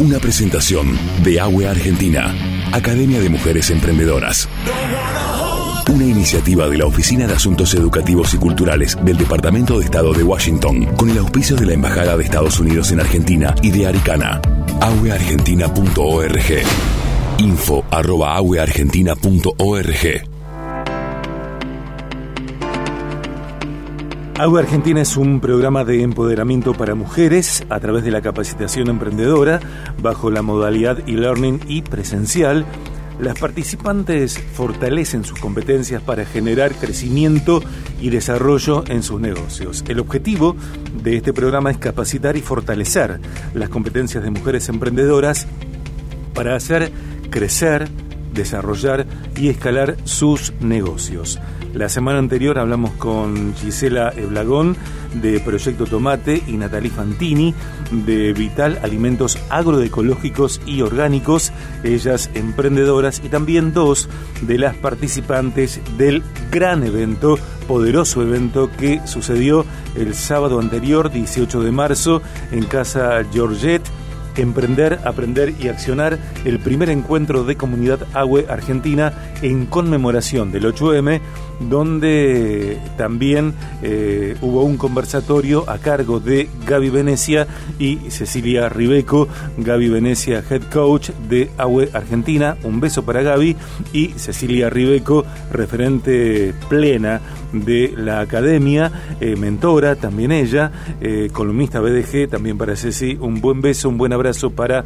Una presentación de AWE Argentina, Academia de Mujeres Emprendedoras. Una iniciativa de la Oficina de Asuntos Educativos y Culturales del Departamento de Estado de Washington, con el auspicio de la Embajada de Estados Unidos en Argentina y de Aricana. aweargentina.org. Info arroba aweargentina.org. Agua Argentina es un programa de empoderamiento para mujeres a través de la capacitación emprendedora bajo la modalidad e-learning y presencial. Las participantes fortalecen sus competencias para generar crecimiento y desarrollo en sus negocios. El objetivo de este programa es capacitar y fortalecer las competencias de mujeres emprendedoras para hacer crecer, desarrollar y escalar sus negocios. La semana anterior hablamos con Gisela Eblagón de Proyecto Tomate y Natalie Fantini de Vital Alimentos Agroecológicos y Orgánicos, ellas emprendedoras y también dos de las participantes del gran evento, poderoso evento que sucedió el sábado anterior, 18 de marzo, en Casa Georgette Emprender, Aprender y Accionar, el primer encuentro de comunidad AWE Argentina en conmemoración del 8M, donde también eh, hubo un conversatorio a cargo de Gaby Venecia y Cecilia Ribeco, Gaby Venecia, head coach de AWE Argentina, un beso para Gaby, y Cecilia Ribeco, referente plena de la academia, eh, mentora también ella, eh, columnista BDG, también para Ceci, un buen beso, un buen abrazo para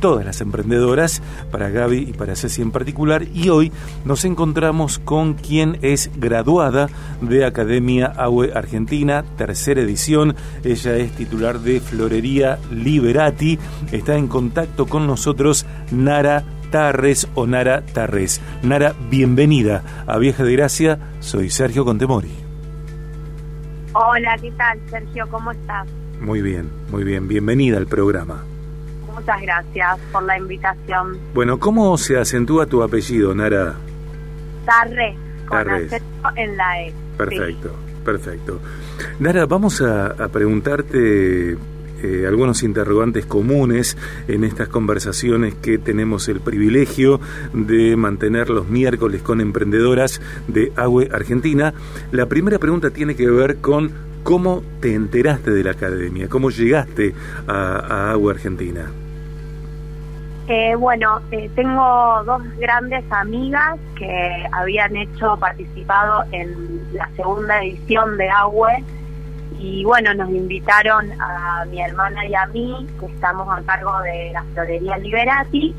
todas las emprendedoras, para Gaby y para Ceci en particular, y hoy nos encontramos con quien es graduada de Academia AUE Argentina, tercera edición. Ella es titular de Florería Liberati. Está en contacto con nosotros Nara Tarres o Nara Tarres. Nara, bienvenida a Vieja de Gracia. Soy Sergio Contemori. Hola, ¿qué tal, Sergio? ¿Cómo estás? Muy bien, muy bien. Bienvenida al programa. Muchas gracias por la invitación. Bueno, ¿cómo se acentúa tu apellido, Nara? Tarre, con en la E. Perfecto, perfecto. Nara, vamos a, preguntarte eh, algunos interrogantes comunes en estas conversaciones que tenemos el privilegio de mantener los miércoles con emprendedoras de AWE Argentina. La primera pregunta tiene que ver con cómo te enteraste de la academia, cómo llegaste a, a AWE Argentina. Eh, bueno, eh, tengo dos grandes amigas que habían hecho, participado en la segunda edición de AWE y bueno, nos invitaron a mi hermana y a mí, que estamos a cargo de la Florería Liberati,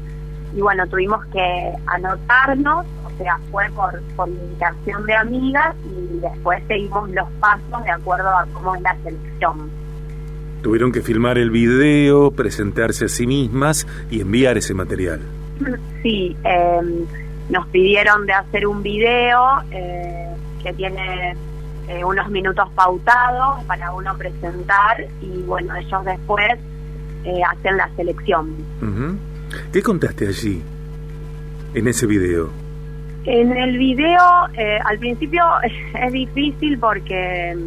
y bueno, tuvimos que anotarnos, sea, fue por, por invitación de amigas y después seguimos los pasos de acuerdo a cómo es la selección. Tuvieron que filmar el video, presentarse a sí mismas y enviar ese material. Sí, em, nos pidieron de hacer un video eh, que tiene eh, unos minutos pautados para uno presentar y bueno, ellos después eh, hacen la selección. ¿Qué contaste allí, en ese video? En el video, al principio es difícil porque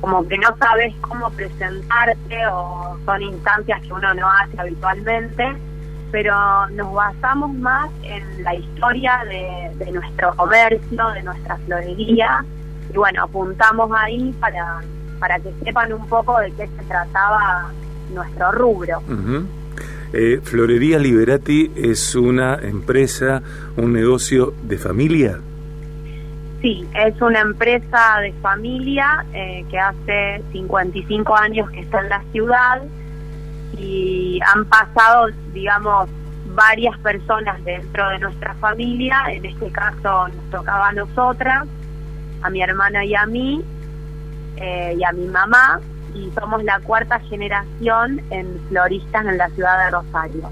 como que no sabes cómo presentarte o son instancias que uno no hace habitualmente, pero nos basamos más en la historia de, nuestro comercio, de nuestra florería, y bueno, apuntamos ahí para, para que sepan un poco de qué se trataba nuestro rubro. Eh, Florería Liberati es una empresa, un negocio de familia. Sí, es una empresa de familia eh, que hace 55 años que está en la ciudad y han pasado, digamos, varias personas dentro de nuestra familia. En este caso nos tocaba a nosotras, a mi hermana y a mí, eh, y a mi mamá, y somos la cuarta generación en floristas en la ciudad de Rosario.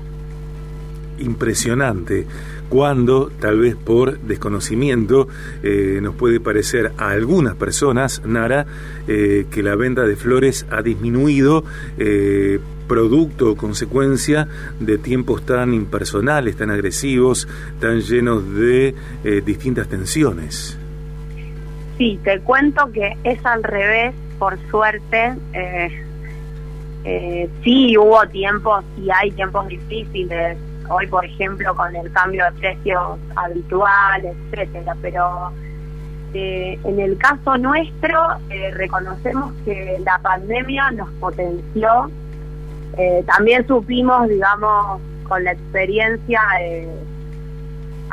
Impresionante cuando tal vez por desconocimiento eh, nos puede parecer a algunas personas, Nara, eh, que la venta de flores ha disminuido. Eh, producto o consecuencia de tiempos tan impersonales, tan agresivos, tan llenos de distintas tensiones. Sí, te cuento que es al revés, por suerte. eh, sí hubo tiempos y hay tiempos difíciles, hoy por ejemplo con el cambio de precios habitual, etcétera, pero eh, en el caso nuestro eh, reconocemos que la pandemia nos potenció, eh, también supimos, digamos, con la experiencia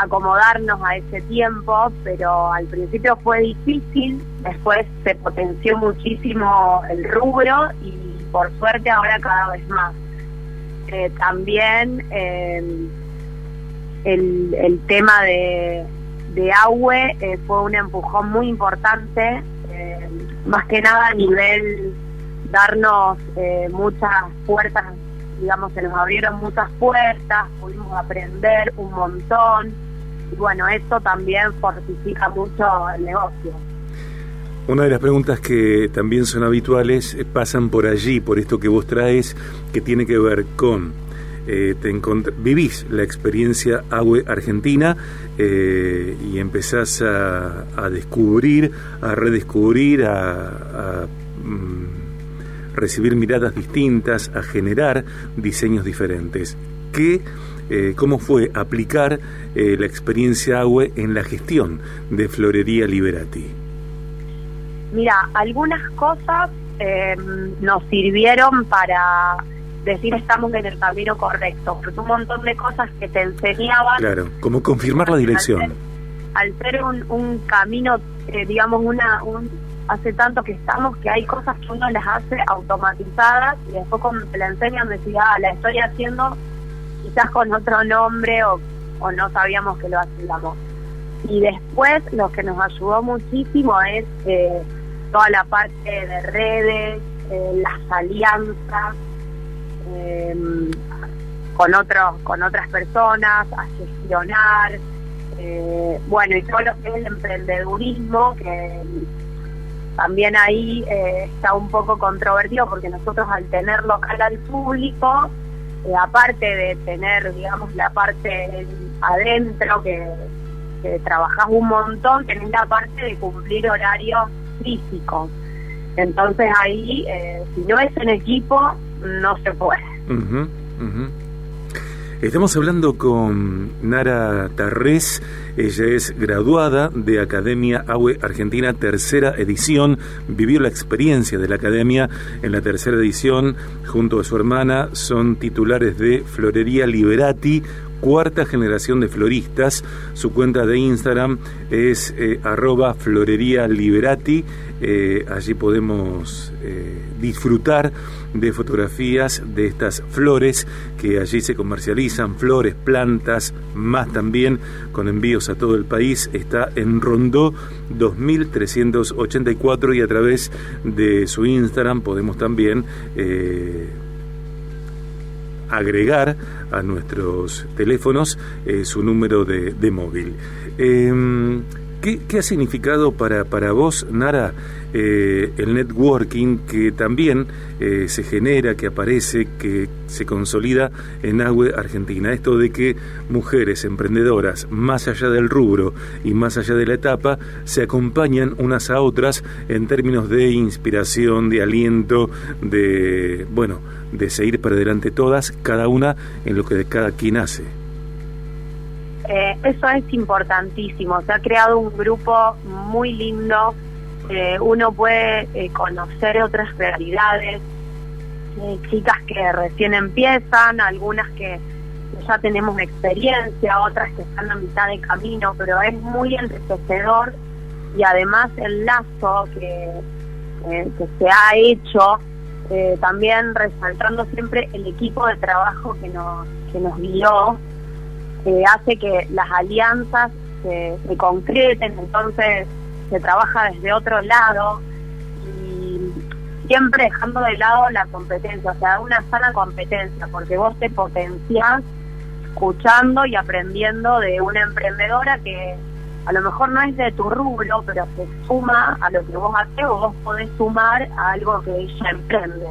acomodarnos a ese tiempo, pero al principio fue difícil, después se potenció muchísimo el rubro y por suerte ahora cada vez más. Eh, también eh, el, el, tema de, de AUE eh, fue un empujón muy importante, más que nada a nivel darnos muchas puertas, digamos, se nos abrieron muchas puertas, pudimos aprender un montón y bueno, esto también fortifica mucho el negocio. Una de las preguntas que también son habituales eh, pasan por allí, por esto que vos traes, que tiene que ver con, eh, te vivís la experiencia AWE Argentina eh, y empezás a, descubrir, a redescubrir, a, mm, recibir miradas distintas, a generar diseños diferentes. ¿Qué cómo fue aplicar la experiencia AWE en la gestión de Florería Liberati. Mira, algunas cosas eh, nos sirvieron para decir estamos en el camino correcto, porque un montón de cosas que te enseñaban... Claro, como confirmar la dirección. Al ser, un, camino, eh, digamos, una un, hace tanto que estamos que hay cosas que uno las hace automatizadas y después cuando te la enseñan decía, ah, la estoy haciendo quizás con otro nombre o, o no sabíamos que lo hacíamos. Y después lo que nos ayudó muchísimo es... Eh, toda la parte de redes, eh, las alianzas em, con otros, con otras personas, a gestionar, eh, bueno, y todo lo que es el emprendedurismo, que también ahí eh, está un poco controvertido porque nosotros al tener local al público, aparte de tener, digamos, la parte adentro que, que trabajás un montón, tenés la parte de cumplir horarios físico. Entonces ahí, eh, si no es en equipo, no se puede. Estamos hablando con Nara Tarrés, ella es graduada de Academia AWE Argentina, tercera edición, vivió la experiencia de la Academia en la tercera edición, junto a su hermana, son titulares de Florería Liberati, cuarta generación de floristas. Su cuenta de Instagram es eh, arroba florería liberati. Eh, allí podemos eh, disfrutar de fotografías de estas flores que allí se comercializan, flores, plantas, más también con envíos a todo el país. Está en Rondó 2384 y a través de su Instagram podemos también agregar a nuestros teléfonos eh, su número de, móvil. Em, ¿qué, ha significado para, para vos, Nara, eh, el networking que también eh, se genera, que aparece, que se consolida en AWE Argentina? Esto de que mujeres emprendedoras, más allá del rubro y más allá de la etapa, se acompañan unas a otras en términos de inspiración, de aliento, de, bueno, de seguir para adelante todas, cada una en lo que de cada quien hace. Eh, eso es importantísimo. Se ha creado un grupo muy lindo. Eh, uno puede eh, conocer otras realidades. chicas que recién empiezan, algunas que ya tenemos experiencia, otras que están a mitad de camino, pero es muy enriquecedor y además el lazo que, que se ha hecho eh, también resaltando siempre el equipo de trabajo que nos, que nos guió, hace que las alianzas se, concreten, entonces se trabaja desde otro lado y siempre dejando de lado la competencia, o sea, una sana competencia, porque vos te potenciás escuchando y aprendiendo de una emprendedora que a lo mejor no es de tu rubro, pero se suma a lo que vos haces o vos podés sumar a algo que ella emprende.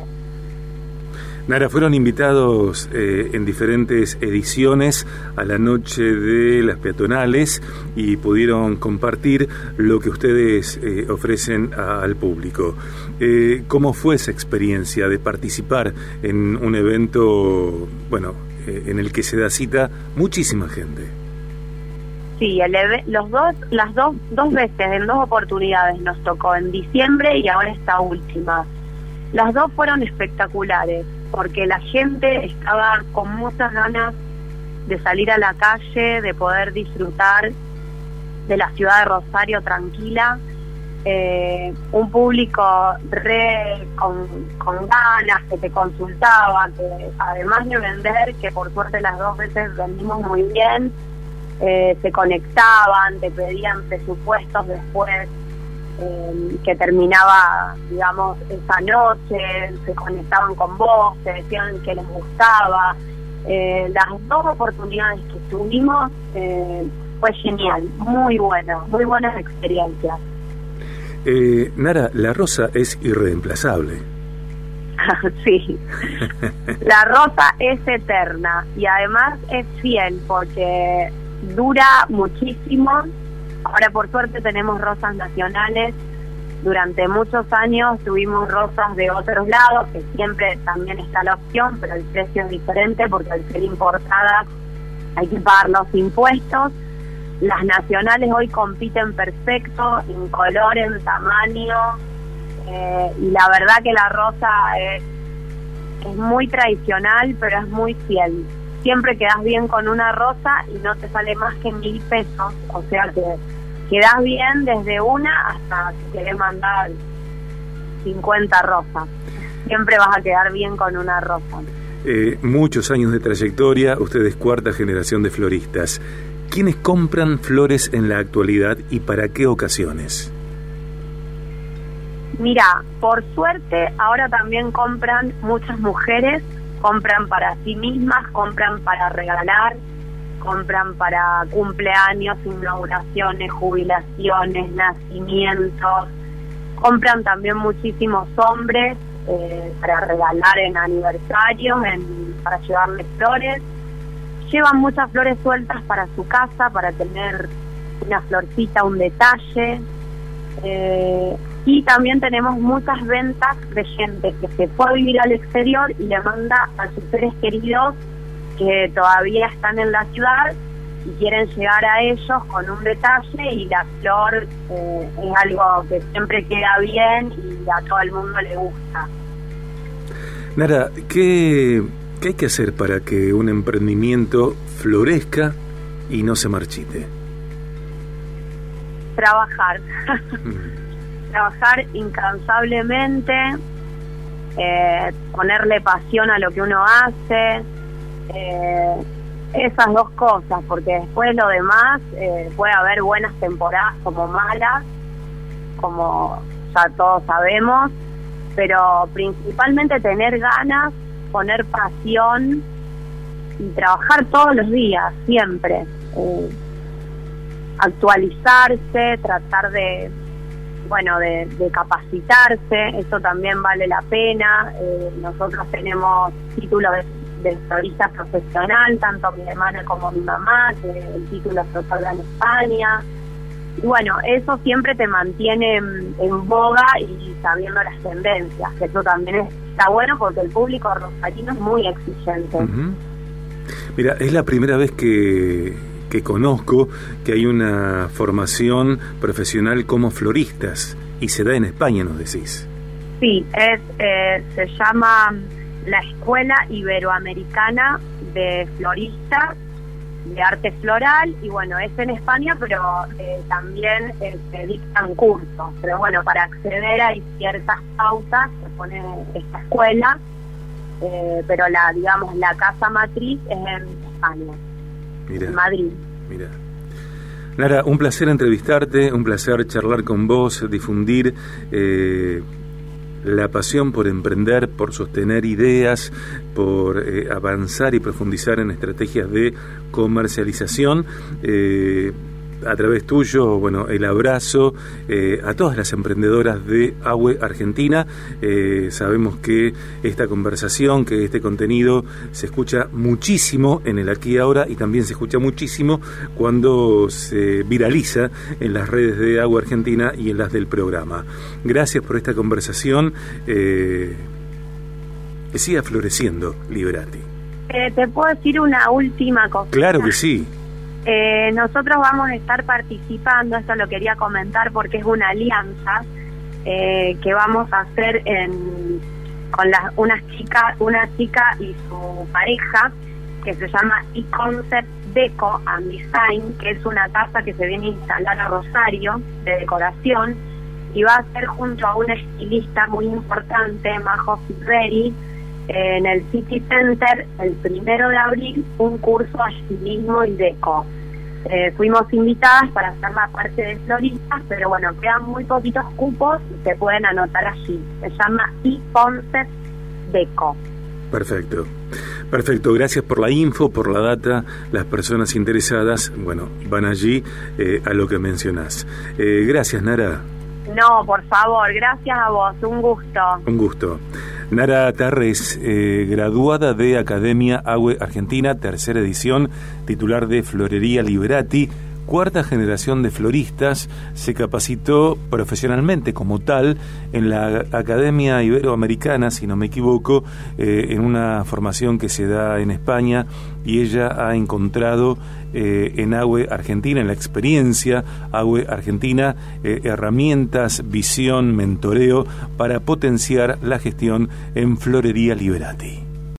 Nara, fueron invitados eh, en diferentes ediciones a la noche de las peatonales y pudieron compartir lo que ustedes eh, ofrecen al público. Eh, ¿Cómo fue esa experiencia de participar en un evento, bueno, en el que se da cita muchísima gente? Sí, los dos, las dos, dos veces, en dos oportunidades nos tocó, en diciembre y ahora esta última. Las dos fueron espectaculares porque la gente estaba con muchas ganas de salir a la calle, de poder disfrutar de la ciudad de Rosario tranquila, eh, un público re con, ganas que te consultaba, que además de vender, que por suerte las dos veces vendimos muy bien, eh, se conectaban, te pedían presupuestos después eh, que terminaba, digamos, esa noche, se conectaban con vos, te decían que les gustaba. Eh, las dos oportunidades que tuvimos eh, fue genial, muy bueno, muy buenas experiencias. Nara, la rosa es irreemplazable. sí, la rosa es eterna y además es fiel porque dura muchísimo Ahora por suerte tenemos rosas nacionales. Durante muchos años tuvimos rosas de otros lados, que siempre también está la opción, pero el precio es diferente porque al ser importadas hay que pagar los impuestos. Las nacionales hoy compiten perfecto en color, en tamaño, eh, y la verdad que la rosa es, es muy tradicional, pero es muy fiel. Siempre quedas bien con una rosa y no te sale más que mil pesos, o sea que quedas bien desde una hasta si querés mandar 50 rosas. Siempre vas a quedar bien con una rosa. Eh, muchos años de trayectoria, ustedes cuarta generación de floristas. ¿Quiénes compran flores en la actualidad y para qué ocasiones? Mira, por suerte ahora también compran muchas mujeres, compran para sí mismas, compran para regalar, compran para cumpleaños, inauguraciones, jubilaciones, nacimientos. Compran también muchísimos hombres eh, para regalar en aniversarios, en, para llevarles flores. Llevan muchas flores sueltas para su casa, para tener una florcita, un detalle. Eh, y también tenemos muchas ventas de gente que se fue a vivir al exterior y le manda a sus seres queridos que todavía están en la ciudad y quieren llegar a ellos con un detalle y la flor eh, es algo que siempre queda bien y a todo el mundo le gusta. Nara, ¿qué, qué hay que hacer para que un emprendimiento florezca y no se marchite? Trabajar. Mm. Trabajar incansablemente, eh, ponerle pasión a lo que uno hace, eh, esas dos cosas, porque después lo demás eh, puede haber buenas temporadas como malas, como ya todos sabemos, pero principalmente tener ganas, poner pasión y trabajar todos los días, siempre. Eh, actualizarse, tratar de, bueno, de, capacitarse, eso también vale la pena. Eh, nosotros tenemos títulos de de florista profesional, tanto mi hermana como mi mamá, que el título se otorga en España. Y bueno, eso siempre te mantiene en, boga y sabiendo las tendencias, que eso también está bueno porque el público rosarino es muy exigente. Mira, es la primera vez que, que conozco que hay una formación profesional como floristas y se da en España, nos decís. Sí, es, eh, se llama la Escuela Iberoamericana de Floristas de Arte Floral y bueno, es en España, pero eh, también eh, se dictan cursos. Pero bueno, para acceder hay ciertas pautas que pone esta escuela, eh, pero la, digamos, la casa matriz es en España, en Madrid. Mira. Nara, un placer entrevistarte, un placer charlar con vos, difundir la pasión por emprender, por sostener ideas, por eh, avanzar y profundizar en estrategias de comercialización. Eh, a través tuyo, bueno, el abrazo eh, a todas las emprendedoras de Agua Argentina. Eh, sabemos que esta conversación, que este contenido se escucha muchísimo en el aquí y ahora y también se escucha muchísimo cuando se viraliza en las redes de Agua Argentina y en las del programa. Gracias por esta conversación. Eh, que siga floreciendo, Liberati. ¿Te puedo decir una última cosa? Claro que sí. Eh, nosotros vamos a estar participando, esto lo quería comentar porque es una alianza eh, que vamos a hacer en, con las una chica, una chica y su pareja que se llama e-concept Deco and Design, que es una casa que se viene a instalar a Rosario de decoración y va a ser junto a una estilista muy importante, Majo Ferreri, en el City Center el primero de abril un curso de estilismo y deco. Eh, fuimos invitadas para hacer la parte de floristas, pero bueno, quedan muy poquitos cupos y se pueden anotar allí. Se llama e-concept deco. Perfecto. Perfecto, gracias por la info, por la data. Las personas interesadas, bueno, van allí eh, a lo que mencionás. Eh, gracias, Nara. No, por favor, gracias a vos, un gusto. Un gusto. Nara Tarres, eh, graduada de Academia Agua Argentina, tercera edición, titular de Florería Liberati, cuarta generación de floristas, se capacitó profesionalmente como tal en la Academia Iberoamericana, si no me equivoco, eh, en una formación que se da en España y ella ha encontrado eh, en Agua Argentina, en la experiencia Agua Argentina, eh, herramientas, visión, mentoreo para potenciar la gestión en Florería Liberati.